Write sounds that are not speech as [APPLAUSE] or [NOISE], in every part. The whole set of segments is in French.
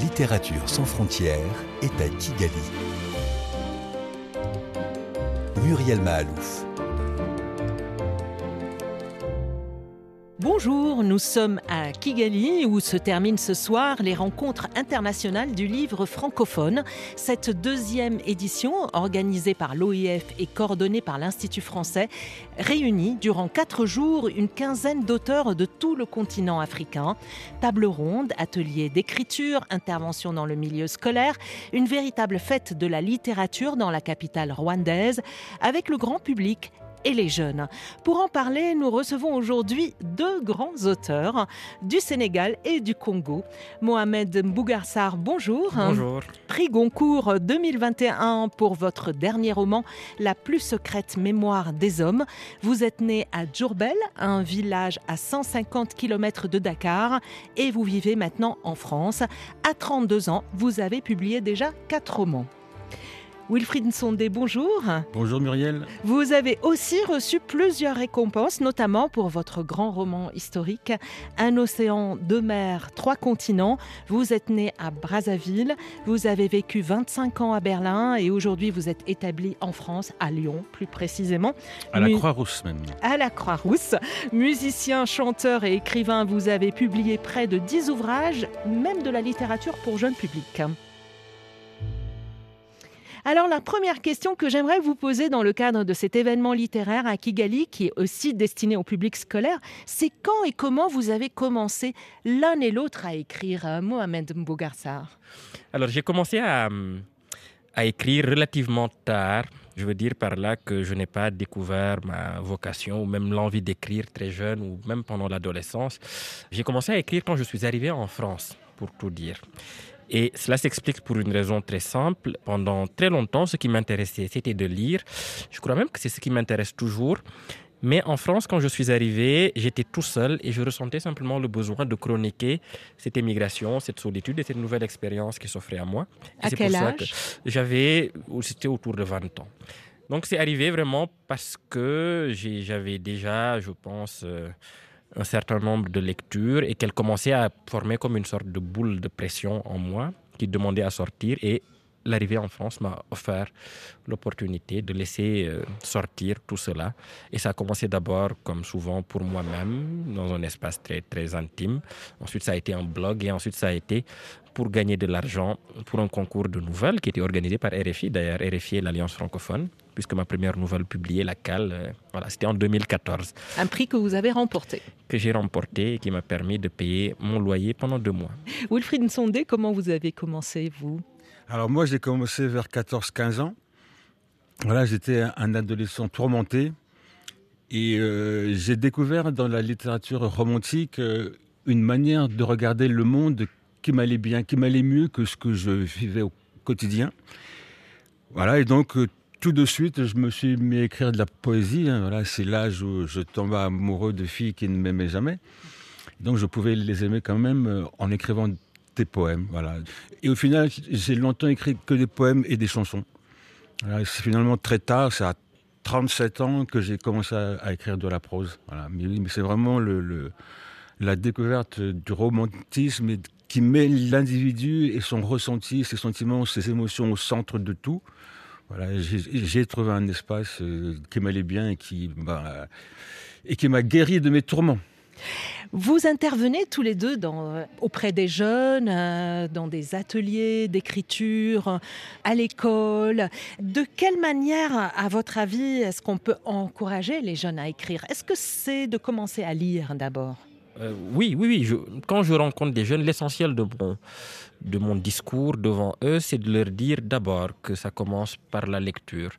Littérature sans frontières est à Kigali. Muriel Mahalouf. Bonjour, nous sommes à Kigali où se terminent ce soir les rencontres internationales du livre francophone. Cette deuxième édition, organisée par l'OIF et coordonnée par l'Institut français, réunit durant quatre jours une quinzaine d'auteurs de tout le continent africain. Table ronde, ateliers d'écriture, intervention dans le milieu scolaire, une véritable fête de la littérature dans la capitale rwandaise, avec le grand public et les jeunes. Pour en parler, nous recevons aujourd'hui deux grands auteurs du Sénégal et du Congo. Mohamed Mbougarsar, bonjour. Bonjour. Prix Goncourt 2021 pour votre dernier roman, La plus secrète mémoire des hommes. Vous êtes né à Djourbel, un village à 150 km de Dakar, et vous vivez maintenant en France. À 32 ans, vous avez publié déjà quatre romans. Wilfried Nsondé, bonjour. Bonjour Muriel. Vous avez aussi reçu plusieurs récompenses, notamment pour votre grand roman historique Un océan, deux mers, trois continents. Vous êtes né à Brazzaville, vous avez vécu 25 ans à Berlin et aujourd'hui vous êtes établi en France, à Lyon plus précisément. À la Croix-Rousse même. À la Croix-Rousse. Musicien, chanteur et écrivain, vous avez publié près de 10 ouvrages, même de la littérature pour jeunes publics. Alors la première question que j'aimerais vous poser dans le cadre de cet événement littéraire à Kigali, qui est aussi destiné au public scolaire, c'est quand et comment vous avez commencé l'un et l'autre à écrire, euh, Mohamed Mbougarsar Alors j'ai commencé à, à écrire relativement tard. Je veux dire par là que je n'ai pas découvert ma vocation ou même l'envie d'écrire très jeune ou même pendant l'adolescence. J'ai commencé à écrire quand je suis arrivé en France, pour tout dire. Et cela s'explique pour une raison très simple. Pendant très longtemps, ce qui m'intéressait, c'était de lire. Je crois même que c'est ce qui m'intéresse toujours. Mais en France, quand je suis arrivé, j'étais tout seul et je ressentais simplement le besoin de chroniquer cette émigration, cette solitude et cette nouvelle expérience qui s'offrait à moi. à quel âge? J'avais, c'était autour de 20 ans. Donc c'est arrivé vraiment parce que j'avais déjà, je pense, euh, un certain nombre de lectures et qu'elle commençait à former comme une sorte de boule de pression en moi qui demandait à sortir. Et l'arrivée en France m'a offert l'opportunité de laisser euh, sortir tout cela. Et ça a commencé d'abord, comme souvent pour moi-même, dans un espace très, très intime. Ensuite, ça a été un blog et ensuite, ça a été pour gagner de l'argent pour un concours de nouvelles qui était organisé par RFI, d'ailleurs RFI est l'Alliance francophone, puisque ma première nouvelle publiée, La Cale, euh, voilà, c'était en 2014. Un prix que vous avez remporté. Que j'ai remporté et qui m'a permis de payer mon loyer pendant deux mois. Wilfried Nsondé, comment vous avez commencé, vous? Alors moi, j'ai commencé vers 14-15 ans. Voilà, j'étais un adolescent tourmenté. Et euh, j'ai découvert dans la littérature romantique euh, une manière de regarder le monde qui m'allait bien, qui m'allait mieux que ce que je vivais au quotidien. Voilà, et donc euh, tout de suite, je me suis mis à écrire de la poésie. Hein. voilà, c'est l'âge où je tombais amoureux de filles qui ne m'aimaient jamais. Donc je pouvais les aimer quand même en écrivant des poèmes. Voilà. Et au final, j'ai longtemps écrit que des poèmes et des chansons. c'est finalement très tard, c'est à 37 ans que j'ai commencé à, écrire de la prose. Mais, c'est vraiment la découverte du romantisme qui met l'individu et son ressenti, ses sentiments, ses émotions au centre de tout. Voilà, j'ai trouvé un espace euh, qui m'allait bien et qui m'a guéri de mes tourments. Vous intervenez tous les deux euh, auprès des jeunes, euh, dans des ateliers d'écriture, à l'école. De quelle manière, à votre avis, est-ce qu'on peut encourager les jeunes à écrire? Est-ce que c'est de commencer à lire d'abord? Euh, oui, oui, oui. Quand je rencontre des jeunes, l'essentiel de mon, de mon discours devant eux, c'est de leur dire d'abord que ça commence par la lecture.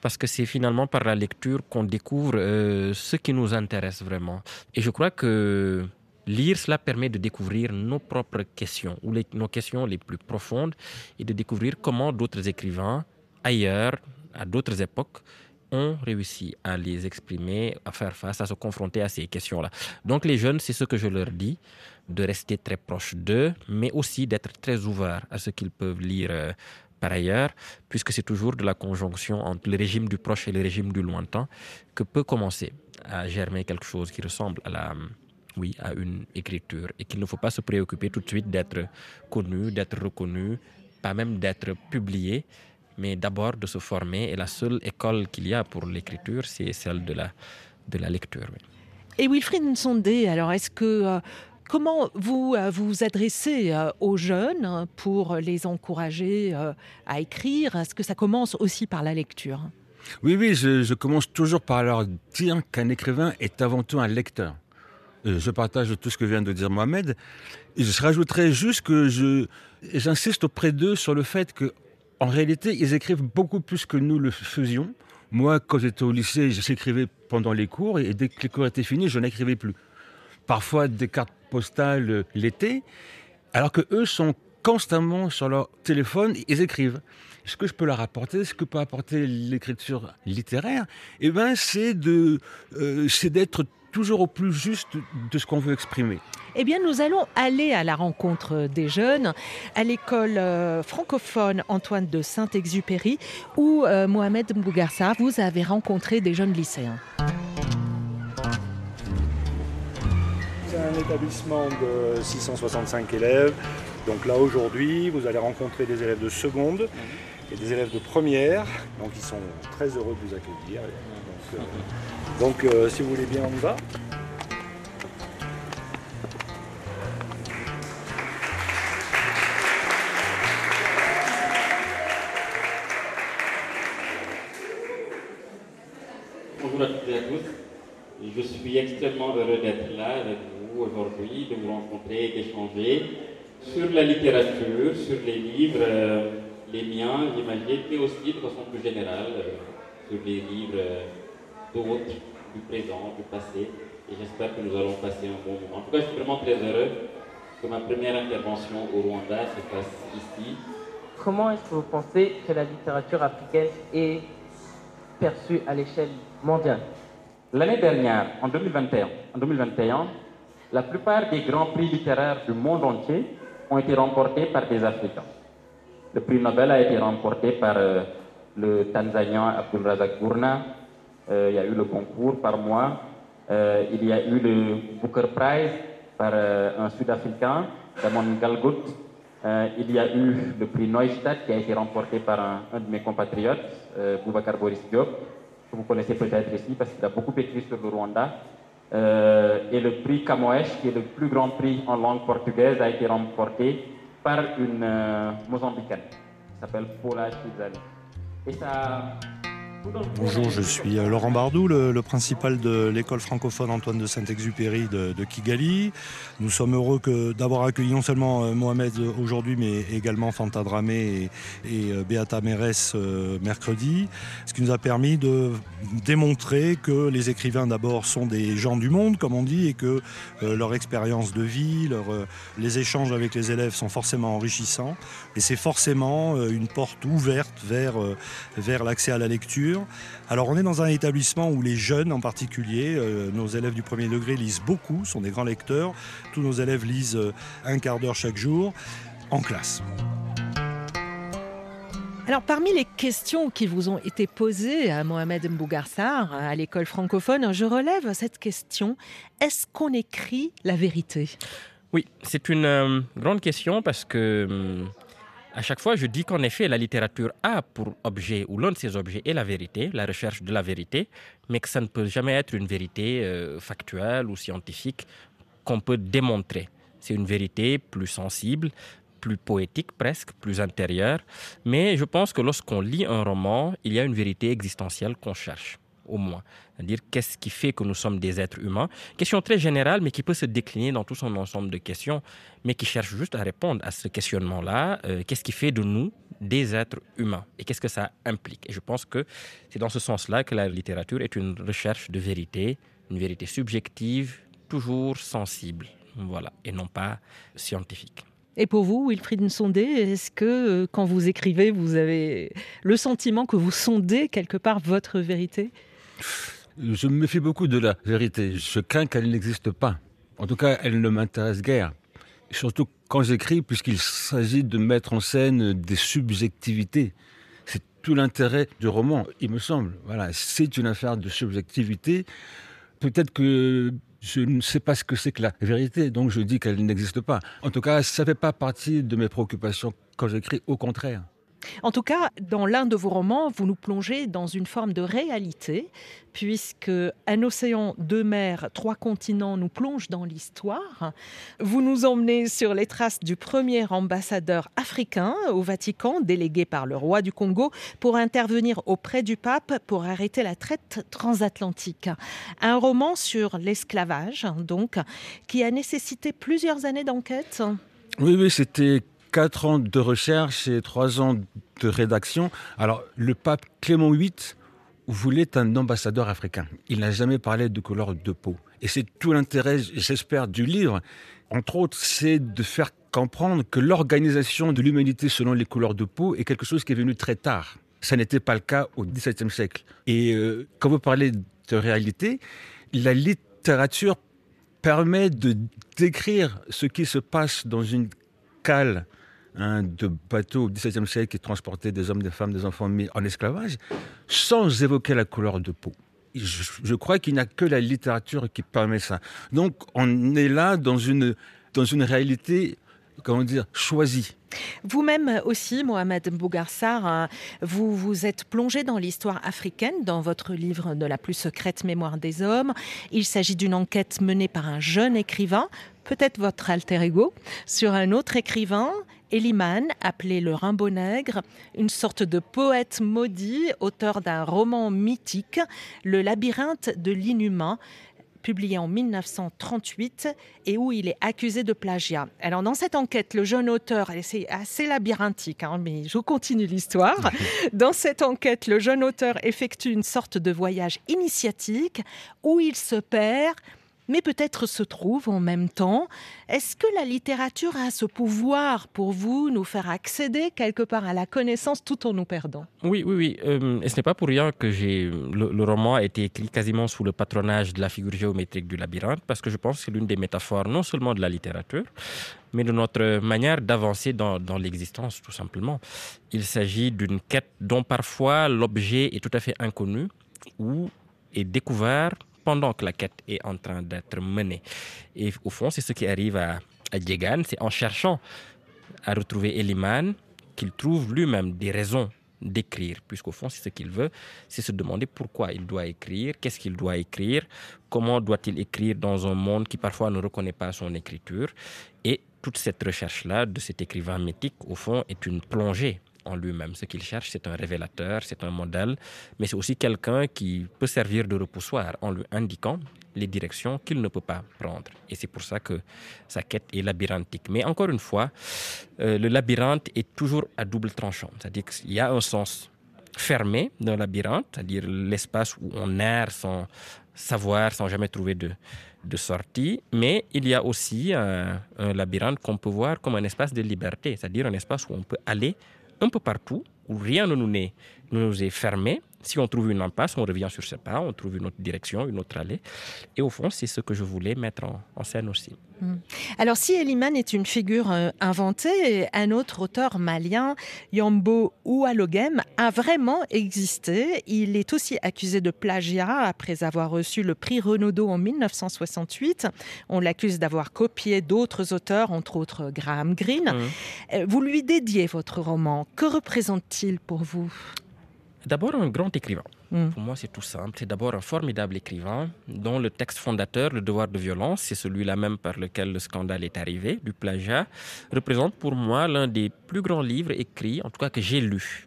Parce que c'est finalement par la lecture qu'on découvre euh, ce qui nous intéresse vraiment. Et je crois que lire, cela permet de découvrir nos propres questions, ou nos questions les plus profondes, et de découvrir comment d'autres écrivains, ailleurs, à d'autres époques, ont réussi à les exprimer, à faire face, à se confronter à ces questions-là. Donc les jeunes, c'est ce que je leur dis, de rester très proche d'eux, mais aussi d'être très ouverts à ce qu'ils peuvent lire euh, par ailleurs, puisque c'est toujours de la conjonction entre le régime du proche et le régime du lointain que peut commencer à germer quelque chose qui ressemble à la, oui, à une écriture et qu'il ne faut pas se préoccuper tout de suite d'être connu, d'être reconnu, pas même d'être publié, mais d'abord de se former. Et la seule école qu'il y a pour l'écriture, c'est celle de la, de la lecture. Et Wilfried Nsondé, alors est-ce que euh, comment vous euh, vous adressez euh, aux jeunes pour les encourager à écrire? Est-ce que ça commence aussi par la lecture? Oui, oui, je, commence toujours par leur dire qu'un écrivain est avant tout un lecteur. Je partage tout ce que vient de dire Mohamed. Je rajouterais juste que j'insiste auprès d'eux sur le fait que, en réalité, ils écrivent beaucoup plus que nous le faisions. Moi, quand j'étais au lycée, j'écrivais pendant les cours et dès que les cours étaient finis, je n'écrivais plus. Parfois des cartes postales euh, l'été, alors que eux sont constamment sur leur téléphone, ils écrivent. Ce que je peux leur apporter, ce que peut apporter l'écriture littéraire, eh ben, c'est de, euh, d'être toujours au plus juste de ce qu'on veut exprimer. Eh bien, nous allons aller à la rencontre des jeunes à l'école euh, francophone Antoine de Saint-Exupéry où euh, Mohamed Mbougarsa, vous avez rencontré des jeunes lycéens. Un établissement de 665 élèves. Donc là, aujourd'hui, vous allez rencontrer des élèves de seconde et des élèves de première. Donc ils sont très heureux de vous accueillir. Donc, euh, donc si vous voulez bien, on y va. Bonjour à toutes et à tous. Je suis extrêmement heureux d'être aujourd'hui, de vous rencontrer et d'échanger sur la littérature, sur les livres, euh, les miens, j'imagine, mais aussi de façon plus générale, euh, sur les livres euh, d'autres, du présent, du passé. Et j'espère que nous allons passer un bon moment. En tout cas, je suis vraiment très heureux que ma première intervention au Rwanda se fasse ici. Comment est-ce que vous pensez que la littérature africaine est perçue à l'échelle mondiale? L'année dernière, en 2021, en 2021, la plupart des grands prix littéraires du monde entier ont été remportés par des Africains. Le prix Nobel a été remporté par euh, le Tanzanien Abdul Razak Gurna. Euh, il y a eu le concours par moi. Euh, il y a eu le Booker Prize par un Sud-Africain, Damon Galgut. Il y a eu le prix Neustadt qui a été remporté par un, de mes compatriotes, Boubacar Boris Diop, que vous connaissez peut-être ici parce qu'il a beaucoup écrit sur le Rwanda. Euh, et le prix Camoèche, qui est le plus grand prix en langue portugaise, a été remporté par une euh, Mozambicaine qui s'appelle Paula Chizali. Et ça. Bonjour, je suis euh, Laurent Bardou, le, principal de l'école francophone Antoine de Saint-Exupéry de, Kigali. Nous sommes heureux d'avoir accueilli non seulement euh, Mohamed aujourd'hui, mais également Fanta Dramé et, euh, Beata Mérès mercredi, ce qui nous a permis de démontrer que les écrivains d'abord sont des gens du monde, comme on dit, et que leur expérience de vie, les échanges avec les élèves sont forcément enrichissants. Et c'est forcément une porte ouverte vers l'accès à la lecture alors on est dans un établissement où les jeunes en particulier, euh, nos élèves du premier degré lisent beaucoup, sont des grands lecteurs. Tous nos élèves lisent euh, un quart d'heure chaque jour en classe. Alors, parmi les questions qui vous ont été posées à Mohamed Mbougarsar, à l'école francophone, je relève cette question. Est-ce qu'on écrit la vérité? Oui, c'est une euh, grande question parce que euh, à chaque fois, je dis qu'en effet, la littérature a pour objet, ou l'un de ses objets, est la vérité, la recherche de la vérité, mais que ça ne peut jamais être une vérité euh, factuelle ou scientifique qu'on peut démontrer. C'est une vérité plus sensible, plus poétique presque, plus intérieure. Mais je pense que lorsqu'on lit un roman, il y a une vérité existentielle qu'on cherche, au moins. C'est-à-dire qu'est-ce qui fait que nous sommes des êtres humains? Question très générale, mais qui peut se décliner dans tout son ensemble de questions, mais qui cherche juste à répondre à ce questionnement-là. Euh, qu'est-ce qui fait de nous des êtres humains? Et qu'est-ce que ça implique? Et je pense que c'est dans ce sens-là que la littérature est une recherche de vérité, une vérité subjective, toujours sensible, voilà, et non pas scientifique. Et pour vous, Wilfried Nsondé, est-ce que euh, quand vous écrivez, vous avez le sentiment que vous sondez quelque part votre vérité? Je me méfie beaucoup de la vérité. Je crains qu'elle n'existe pas. En tout cas, elle ne m'intéresse guère. Surtout quand j'écris, puisqu'il s'agit de mettre en scène des subjectivités. C'est tout l'intérêt du roman, il me semble. Voilà, c'est une affaire de subjectivité. Peut-être que je ne sais pas ce que c'est que la vérité, donc je dis qu'elle n'existe pas. En tout cas, ça ne fait pas partie de mes préoccupations quand j'écris, au contraire. En tout cas, dans l'un de vos romans, vous nous plongez dans une forme de réalité, puisque Un océan, deux mers, trois continents nous plonge dans l'histoire. Vous nous emmenez sur les traces du premier ambassadeur africain au Vatican, délégué par le roi du Congo, pour intervenir auprès du pape pour arrêter la traite transatlantique. Un roman sur l'esclavage, donc, qui a nécessité plusieurs années d'enquête? Oui, oui, c'était quatre ans de recherche et trois ans de rédaction. Alors, le pape Clément VIII voulait un ambassadeur africain. Il n'a jamais parlé de couleur de peau. Et c'est tout l'intérêt, j'espère, du livre. Entre autres, c'est de faire comprendre que l'organisation de l'humanité selon les couleurs de peau est quelque chose qui est venu très tard. Ça n'était pas le cas au XVIIe siècle. Et euh, quand vous parlez de réalité, la littérature permet de décrire ce qui se passe dans une cale un de bateaux au XVIIe siècle qui transportait des hommes, des femmes, des enfants mis en esclavage, sans évoquer la couleur de peau. Je, crois qu'il n'y a que la littérature qui permet ça. Donc on est là dans une, dans une réalité, comment dire, choisie. Vous-même aussi, Mohamed Bougarsar, hein, vous vous êtes plongé dans l'histoire africaine dans votre livre de la plus secrète mémoire des hommes. Il s'agit d'une enquête menée par un jeune écrivain, peut-être votre alter ego, sur un autre écrivain Eliman, appelé le Rimbaud Nègre, une sorte de poète maudit, auteur d'un roman mythique, Le labyrinthe de l'inhumain, publié en 1938 et où il est accusé de plagiat. Alors dans cette enquête, le jeune auteur, et c'est assez labyrinthique, hein, mais je continue l'histoire, [LAUGHS] dans cette enquête, le jeune auteur effectue une sorte de voyage initiatique où il se perd mais peut-être se trouve en même temps. Est-ce que la littérature a ce pouvoir pour vous, nous faire accéder quelque part à la connaissance tout en nous perdant? Oui, oui, oui. Euh, et ce n'est pas pour rien que le, roman a été écrit quasiment sous le patronage de la figure géométrique du labyrinthe, parce que je pense que c'est l'une des métaphores non seulement de la littérature, mais de notre manière d'avancer dans l'existence, tout simplement. Il s'agit d'une quête dont parfois l'objet est tout à fait inconnu ou est découvert pendant que la quête est en train d'être menée. Et au fond, c'est ce qui arrive à, à c'est en cherchant à retrouver Eliman qu'il trouve lui-même des raisons d'écrire, puisqu'au fond, c'est ce qu'il veut, c'est se demander pourquoi il doit écrire, qu'est-ce qu'il doit écrire, comment doit-il écrire dans un monde qui parfois ne reconnaît pas son écriture. Et toute cette recherche-là de cet écrivain mythique, au fond, est une plongée en lui-même. Ce qu'il cherche, c'est un révélateur, c'est un modèle, mais c'est aussi quelqu'un qui peut servir de repoussoir en lui indiquant les directions qu'il ne peut pas prendre. Et c'est pour ça que sa quête est labyrinthique. Mais encore une fois, euh, le labyrinthe est toujours à double tranchant. C'est-à-dire qu'il y a un sens fermé d'un labyrinthe, c'est-à-dire l'espace où on erre sans savoir, sans jamais trouver de, sortie, mais il y a aussi un labyrinthe qu'on peut voir comme un espace de liberté, c'est-à-dire un espace où on peut aller un peu partout, où rien ne nous est, fermé, si on trouve une impasse, on revient sur ses pas, on trouve une autre direction, une autre allée. Et au fond, c'est ce que je voulais mettre en, scène aussi. Hmm. Alors, si Eliman est une figure euh, inventée, un autre auteur malien, Yambo Oualogem, a vraiment existé. Il est aussi accusé de plagiat après avoir reçu le prix Renaudot en 1968. On l'accuse d'avoir copié d'autres auteurs, entre autres Graham Greene. Hmm. Euh, vous lui dédiez votre roman. Que représente-t-il pour vous? D'abord un grand écrivain. Hmm. Pour moi, c'est tout simple. C'est d'abord un formidable écrivain dont le texte fondateur, Le devoir de violence, c'est celui-là même par lequel le scandale est arrivé, du plagiat, représente pour moi l'un des plus grands livres écrits, en tout cas que j'ai lu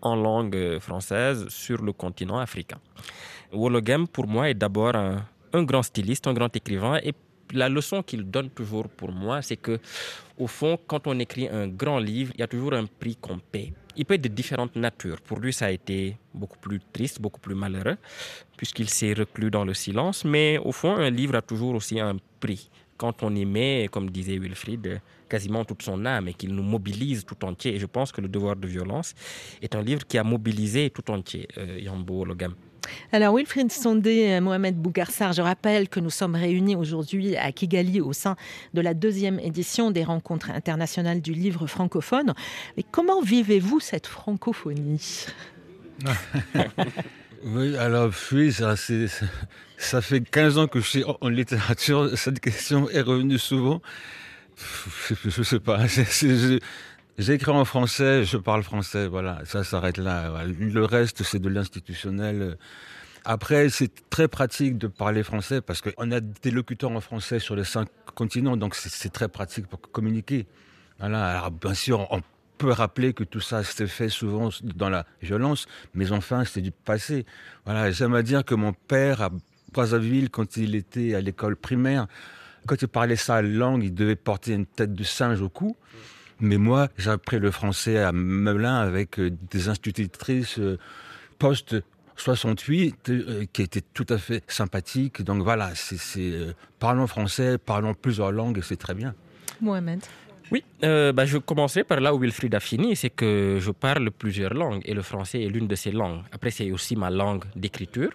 en langue française sur le continent africain. Wologem, pour moi, est d'abord un, un grand styliste, un grand écrivain et la leçon qu'il donne toujours pour moi, c'est que, au fond, quand on écrit un grand livre, il y a toujours un prix qu'on paie. Il peut être de différentes natures. Pour lui, ça a été beaucoup plus triste, beaucoup plus malheureux, puisqu'il s'est reclus dans le silence. Mais au fond, un livre a toujours aussi un prix. Quand on y met, comme disait Wilfried, quasiment toute son âme et qu'il nous mobilise tout entier. Et je pense que Le devoir de violence est un livre qui a mobilisé tout entier euh, Yambo Logam. Alors Wilfried Sondé, Mohamed Bougarsar, je rappelle que nous sommes réunis aujourd'hui à Kigali au sein de la deuxième édition des rencontres internationales du livre francophone. Mais comment vivez-vous cette francophonie? [LAUGHS] Oui, alors oui, ça fait 15 ans que je suis en littérature. Cette question est revenue souvent. Je ne sais pas. [LAUGHS] J'écris en français, je parle français, voilà, ça s'arrête là. Le reste, c'est de l'institutionnel. Après, c'est très pratique de parler français parce qu'on a des locuteurs en français sur les cinq continents, donc c'est très pratique pour communiquer. Voilà. Alors, bien sûr, on peut rappeler que tout ça s'est fait souvent dans la violence, mais enfin, c'est du passé. Voilà. J'aime à dire que mon père, à Brazzaville, quand il était à l'école primaire, quand il parlait sa langue, il devait porter une tête de singe au cou. Mais moi, j'ai appris le français à Melun avec euh, des institutrices euh, post 68 euh, qui était tout à fait sympathique. Donc voilà, c'est euh, parlons français, parlons plusieurs langues et c'est très bien. Mohamed. Oui, euh, bah, je commencerai par là où Wilfried a fini, c'est que je parle plusieurs langues et le français est l'une de ces langues. Après, c'est aussi ma langue d'écriture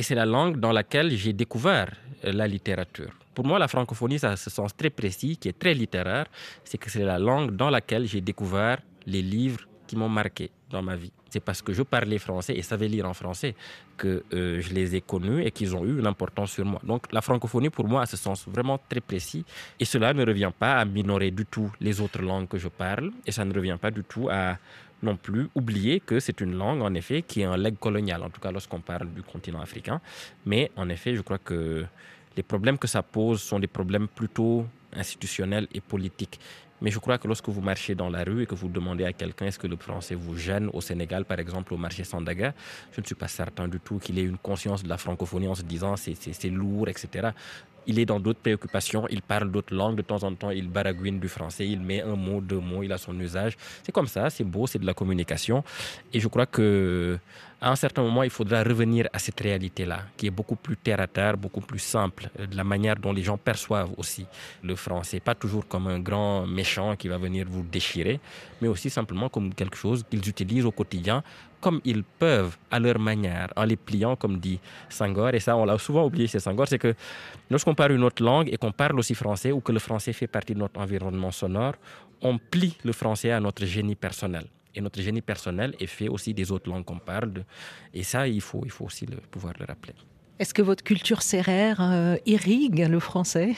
et c'est la langue dans laquelle j'ai découvert la littérature. Pour moi, la francophonie, ça a ce sens très précis, qui est très littéraire, c'est que c'est la langue dans laquelle j'ai découvert les livres qui m'ont marqué dans ma vie. C'est parce que je parlais français et savais lire en français que euh, je les ai connus et qu'ils ont eu une importance sur moi. Donc la francophonie, pour moi, a ce sens vraiment très précis. Et cela ne revient pas à minorer du tout les autres langues que je parle. Et ça ne revient pas du tout à non plus oublier que c'est une langue, en effet, qui est un legs colonial, en tout cas lorsqu'on parle du continent africain. Mais en effet, je crois que les problèmes que ça pose sont des problèmes plutôt institutionnels et politiques. Mais je crois que lorsque vous marchez dans la rue et que vous demandez à quelqu'un est-ce que le français vous gêne au Sénégal, par exemple au marché Sandaga, je ne suis pas certain du tout qu'il ait une conscience de la francophonie en se disant c'est lourd, etc il est dans d'autres préoccupations, il parle d'autres langues, de temps en temps il baragouine du français, il met un mot, deux mots, il a son usage. C'est comme ça, c'est beau, c'est de la communication. Et je crois que à un certain moment, il faudra revenir à cette réalité-là, qui est beaucoup plus terre à terre, beaucoup plus simple, de la manière dont les gens perçoivent aussi le français. Pas toujours comme un grand méchant qui va venir vous déchirer, mais aussi simplement comme quelque chose qu'ils utilisent au quotidien comme ils peuvent à leur manière, en les pliant, comme dit Sangor. Et ça, on l'a souvent oublié chez Sangor, c'est que lorsqu'on parle une autre langue et qu'on parle aussi français ou que le français fait partie de notre environnement sonore, on plie le français à notre génie personnel. Et notre génie personnel est fait aussi des autres langues qu'on parle. Et ça, il faut, il faut aussi le, pouvoir le rappeler. Est-ce que votre culture serrère euh, irrigue le français?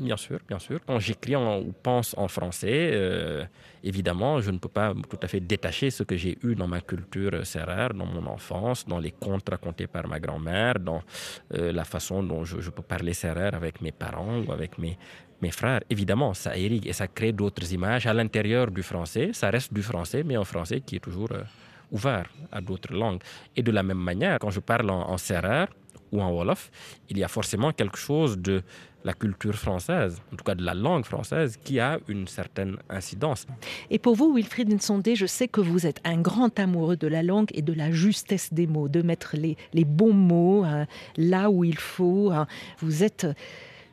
Bien sûr, bien sûr. Quand j'écris ou pense en français, euh, évidemment, je ne peux pas tout à fait détacher ce que j'ai eu dans ma culture serrère, dans mon enfance, dans les contes racontés par ma grand-mère, dans euh, la façon dont je, peux parler serrère avec mes parents ou avec mes, mes frères. Évidemment, ça irrigue et ça crée d'autres images à l'intérieur du français. Ça reste du français, mais un français qui est toujours euh, ouvert à d'autres langues. Et de la même manière, quand je parle en, en serrère, ou en Wolof, il y a forcément quelque chose de la culture française, en tout cas de la langue française, qui a une certaine incidence. Et pour vous, Wilfried Nsondé, je sais que vous êtes un grand amoureux de la langue et de la justesse des mots, de mettre les, les bons mots hein, là où il faut. Hein. Vous êtes,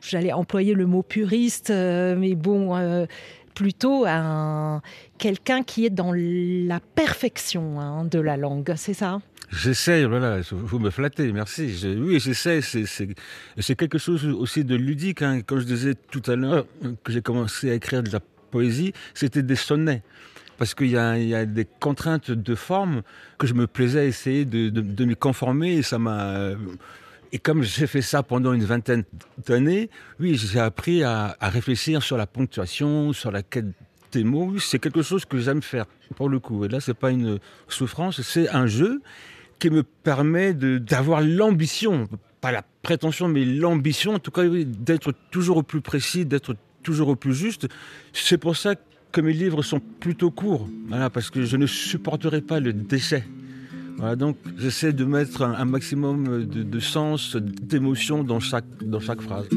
j'allais employer le mot puriste, euh, mais bon... Euh, plutôt un quelqu'un qui est dans la perfection hein, de la langue, c'est ça? J'essaie, voilà, vous me flattez, merci. oui, j'essaie, c'est quelque chose aussi de ludique. Hein. Comme je disais tout à l'heure, que j'ai commencé à écrire de la poésie, c'était des sonnets. Parce qu'il y, a des contraintes de forme que je me plaisais à essayer de, de, m'y conformer et ça m'a. Et comme j'ai fait ça pendant une vingtaine d'années, oui, j'ai appris à, à, réfléchir sur la ponctuation, sur la quête des mots. C'est quelque chose que j'aime faire, pour le coup. Et là, c'est pas une souffrance, c'est un jeu qui me permet d'avoir l'ambition, pas la prétention, mais l'ambition, en tout cas, d'être toujours au plus précis, d'être toujours au plus juste. C'est pour ça que mes livres sont plutôt courts, parce que je ne supporterai pas le déchet. Voilà, donc j'essaie de mettre un, un maximum de, de sens, d'émotion dans chaque, dans chaque phrase.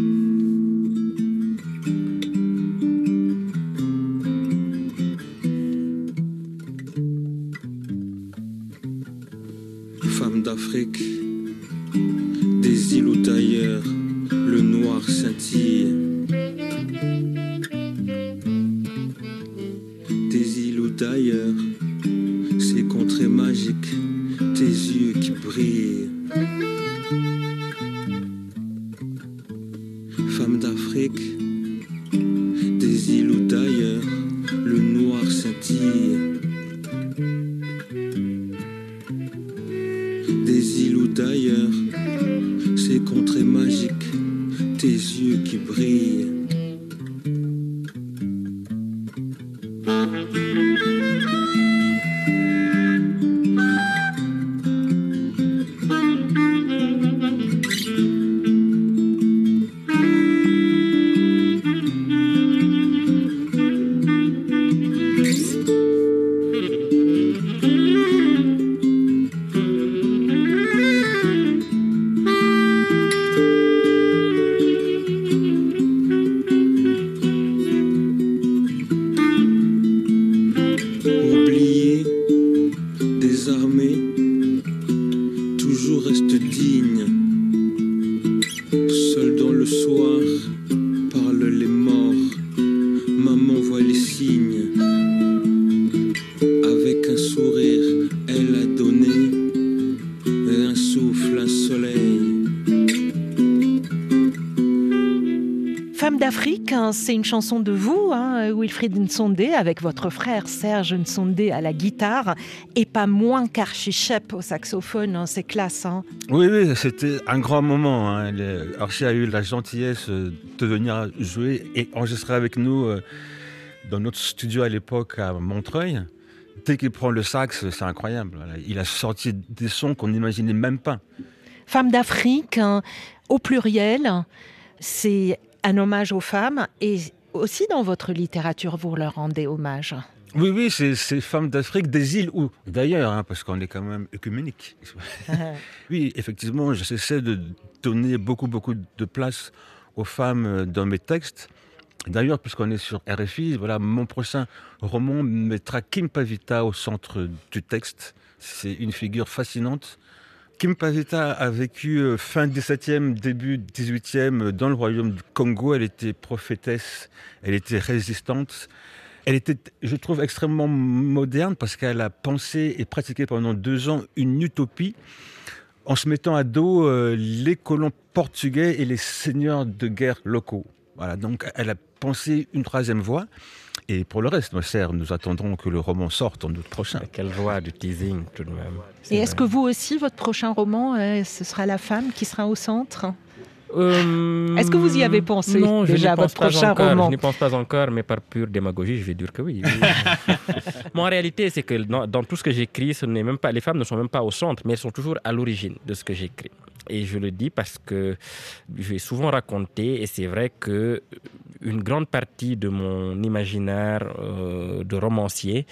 contrées magiques, tes yeux qui brillent. d'Afrique, hein, c'est une chanson de vous, hein, Wilfried Nsondé, avec votre frère Serge Nsondé à la guitare, et pas moins qu'Archie Shep au saxophone, hein, c'est classe. Hein. Oui, oui, c'était un grand moment. Archie a eu la gentillesse euh, de venir jouer et enregistrer avec nous euh, dans notre studio à l'époque à Montreuil. Dès qu'il prend le sax, c'est incroyable. Il a sorti des sons qu'on n'imaginait même pas. Femme d'Afrique, au pluriel, c'est un hommage aux femmes et aussi dans votre littérature, vous leur rendez hommage. Oui, oui, c'est femmes d'Afrique, des îles ou d'ailleurs, hein, parce qu'on est quand même œcuménique. [LAUGHS] oui, effectivement, j'essaie de donner beaucoup, beaucoup de place aux femmes dans mes textes. D'ailleurs, puisqu'on est sur RFI, voilà, mon prochain roman mettra Kim Pavita au centre du texte. C'est une figure fascinante Kim Pavita a vécu euh, fin 17e, début 18e dans le royaume du Congo. Elle était prophétesse, elle était résistante. Elle était, je trouve, extrêmement moderne parce qu'elle a pensé et pratiqué pendant deux ans une utopie en se mettant à dos euh, les colons portugais et les seigneurs de guerre locaux. Voilà, donc elle a pensé une troisième voie. Et pour le reste, ma chère, nous attendrons que le roman sorte en août prochain. Quelle joie du teasing tout de même. Et est-ce que vous aussi, votre prochain roman, euh, ce sera la femme qui sera au centre? Euh, Est-ce que vous y avez pensé non, déjà je votre prochain encore, roman? Je n'y pense pas encore, mais par pure démagogie, je vais dire que oui. [LAUGHS] en réalité, c'est que dans, dans, tout ce que j'écris, ce n'est même pas les femmes ne sont même pas au centre, mais elles sont toujours à l'origine de ce que j'écris. Et je le dis parce que je vais souvent raconter, et c'est vrai que une grande partie de mon imaginaire euh, de romancier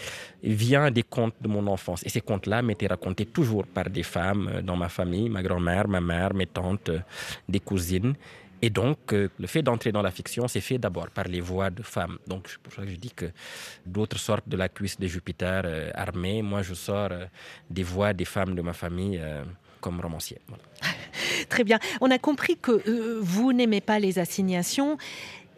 vient des contes de mon enfance. Et ces contes-là m'étaient racontés toujours par des femmes euh, dans ma famille, ma grand-mère, ma mère, mes tantes, euh, des cousines. Et donc, le fait d'entrer dans la fiction, c'est fait d'abord par les voix de femmes. Donc, c'est pour ça que je dis que d'autres sortent de la cuisse de Jupiter armée. Moi, je sors des voix des femmes de ma famille comme romancier. [LAUGHS] Très bien. On a compris que vous n'aimez pas les assignations.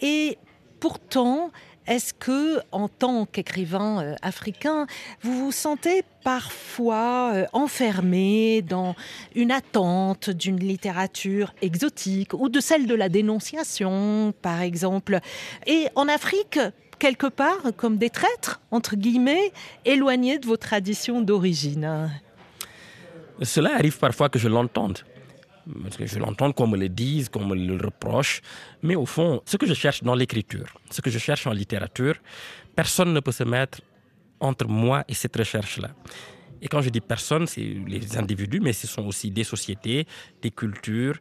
Et pourtant, est-ce que, en tant qu'écrivain euh, africain, vous vous sentez parfois euh, enfermé dans une attente d'une littérature exotique ou de celle de la dénonciation, par exemple? Et en Afrique, quelque part, comme des traîtres, entre guillemets, éloignés de vos traditions d'origine? Cela arrive parfois que je l'entende je l'entends qu'on me le dise, qu'on me le reproche, mais au fond, ce que je cherche dans l'écriture, ce que je cherche en littérature, personne ne peut se mettre entre moi et cette recherche-là. Et quand je dis personne, c'est les individus, mais ce sont aussi des sociétés, des cultures.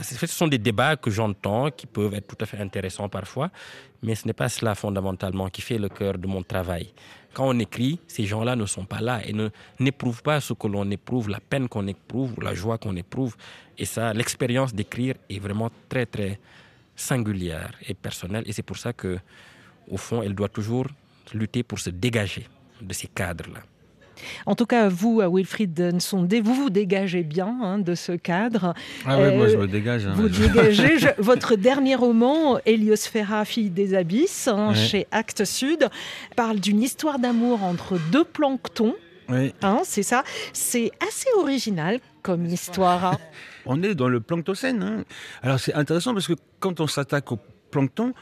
Ce sont des débats que j'entends, qui peuvent être tout à fait intéressants parfois, mais ce n'est pas cela fondamentalement qui fait le cœur de mon travail. Quand on écrit, ces gens-là ne sont pas là et n'éprouvent pas ce que l'on éprouve, la peine qu'on éprouve, la joie qu'on éprouve. Et ça, l'expérience d'écrire est vraiment très, très singulière et personnelle. Et c'est pour ça que, au fond, elle doit toujours lutter pour se dégager de ces cadres-là. En tout cas, vous, à Wilfried Nsondé, vous vous dégagez bien hein, de ce cadre. Ah oui, moi je me dégage. Hein. vous dégagez. [LAUGHS] votre dernier roman, Héliosphéra, fille des abysses, hein, chez Actes Sud, parle d'une histoire d'amour entre deux planctons. Oui. c'est ça. C'est assez original comme histoire. on est dans le planctocène. Alors c'est intéressant parce que quand on s'attaque au plancton,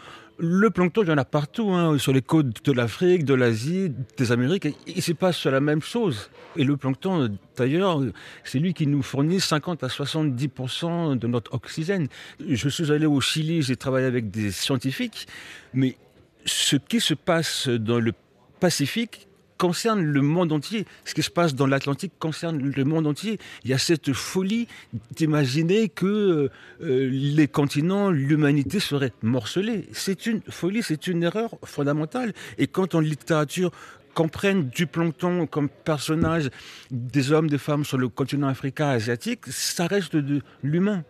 le plancton, il y en a partout, hein, sur les côtes de l'Afrique, de l'Asie, des Amériques. il se passe la même chose. Et le plancton, d'ailleurs, c'est lui qui nous fournit 50 à 70% de notre oxygène. Je suis allé au Chili, j'ai travaillé avec des scientifiques, mais ce qui se passe dans le Pacifique concerne le monde entier. Ce qui se passe dans l'Atlantique concerne le monde entier. Il y a cette folie d'imaginer que euh, les continents, l'humanité serait morcelée. C'est une folie, c'est une erreur fondamentale. Et quand en littérature comprennent du plancton comme personnage des hommes, des femmes sur le continent africain, asiatique, ça reste de l'humain.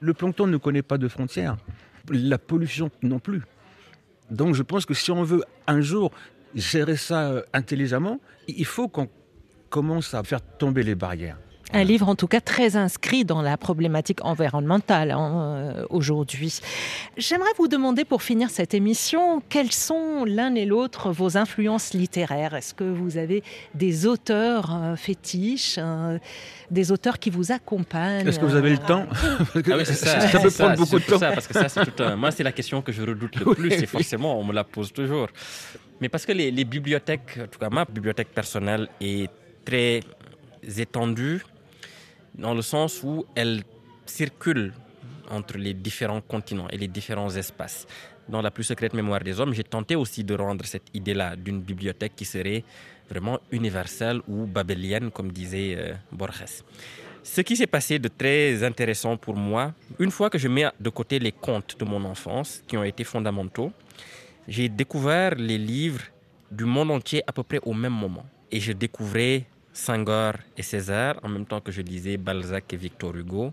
Le plancton ne connaît pas de frontières. La pollution non plus. Donc je pense que si on veut un jour gérer ça euh, intelligemment, il faut qu'on commence à faire tomber les barrières. Un livre en tout cas très inscrit dans la problématique environnementale hein, euh, aujourd'hui. J'aimerais vous demander pour finir cette émission, quelles sont l'un et l'autre vos influences littéraires? Est-ce que vous avez des auteurs euh, fétiches, euh, des auteurs qui vous accompagnent? Est-ce que vous avez le temps? [LAUGHS] ah oui, ça, ça, peut prendre beaucoup de temps. Ça, parce que ça, c'est tout un... Moi, c'est la question que je redoute le [LAUGHS] plus, et forcément, on me la pose toujours. Mais parce que les, les bibliothèques, en tout cas ma bibliothèque personnelle, est très étendue dans le sens où elle circule entre les différents continents et les différents espaces. Dans la plus secrète mémoire des hommes, j'ai tenté aussi de rendre cette idée-là d'une bibliothèque qui serait vraiment universelle ou babélienne, comme disait euh, Borges. Ce qui s'est passé de très intéressant pour moi, une fois que je mets de côté les contes de mon enfance, qui ont été fondamentaux, j'ai découvert les livres du monde entier à peu près au même moment. Et je découvrais Senghor et César, en même temps que je lisais Balzac et Victor Hugo,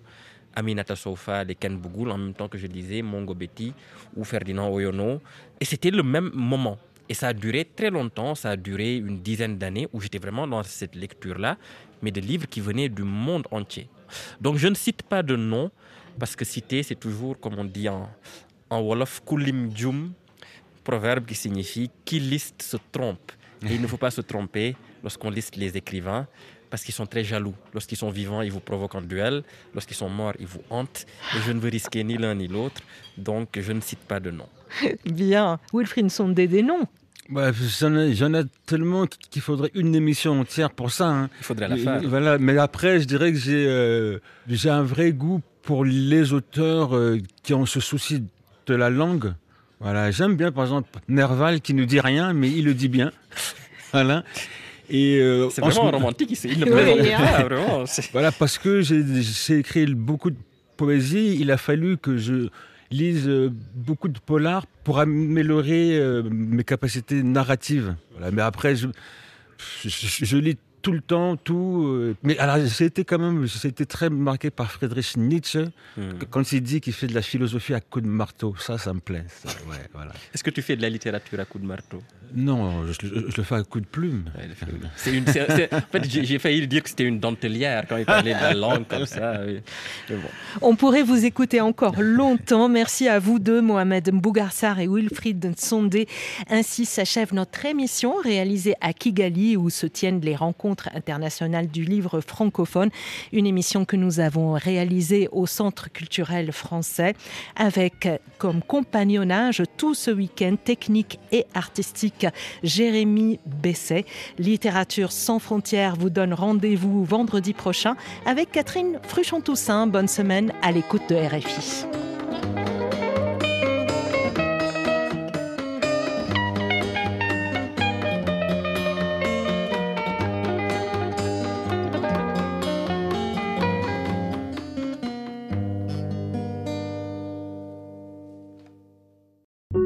Aminata Sofa et Ken Bougoul, en même temps que je lisais Mongo Betty ou Ferdinand Oyono. Et c'était le même moment. Et ça a duré très longtemps, ça a duré une dizaine d'années où j'étais vraiment dans cette lecture-là, mais de livres qui venaient du monde entier. Donc je ne cite pas de nom, parce que citer, c'est toujours, comme on dit en, en Wolof, Kulim Djum, proverbe qui signifie qui liste se trompe. Et il ne faut pas se tromper lorsqu'on liste les écrivains, parce qu'ils sont très jaloux. Lorsqu'ils sont vivants, ils vous provoquent en duel. Lorsqu'ils sont morts, ils vous hantent. Et je ne veux risquer ni l'un ni l'autre, donc je ne cite pas de nom. [LAUGHS] Bien. Wilfried Sondé, des noms bah, J'en ai, tellement qu'il faudrait une émission entière pour ça. Hein. Il faudrait la faire. Voilà. Mais après, je dirais que j'ai euh, un vrai goût pour les auteurs euh, qui ont ce souci de la langue. Voilà, j'aime bien par exemple Nerval qui ne dit rien, mais il le dit bien. [LAUGHS] voilà. Euh, c'est vraiment romantique, il ne pas, [LAUGHS] vraiment. Voilà, parce que j'ai écrit beaucoup de poésie, il a fallu que je lise euh, beaucoup de polars pour améliorer euh, mes capacités narratives. Voilà, mais après, je, je lis tout le temps, tout. Euh, mais alors, été quand même, été très marqué par Friedrich Nietzsche hmm. quand il dit qu'il fait de la philosophie à coups de marteau. Ça, ça me plaît. [LAUGHS] voilà. Est-ce que tu fais de la littérature à coups de marteau? Non, je, le fais à coups de plume. c'est une, en fait, j'ai failli dire que c'était une dentelière quand il parlait de la langue comme ça. On pourrait vous écouter encore longtemps. Merci à vous deux, Mohamed Mbougarsar et Wilfried Sondé. Ainsi s'achève notre émission réalisée à Kigali où se tiennent les rencontres internationale du livre francophone, une émission que nous avons réalisée au Centre culturel français avec comme compagnonnage tout ce week-end technique et artistique Jérémy Besset. Littérature sans frontières vous donne rendez-vous vendredi prochain avec Catherine Fruchon-Toussaint. Bonne semaine à l'écoute de RFI.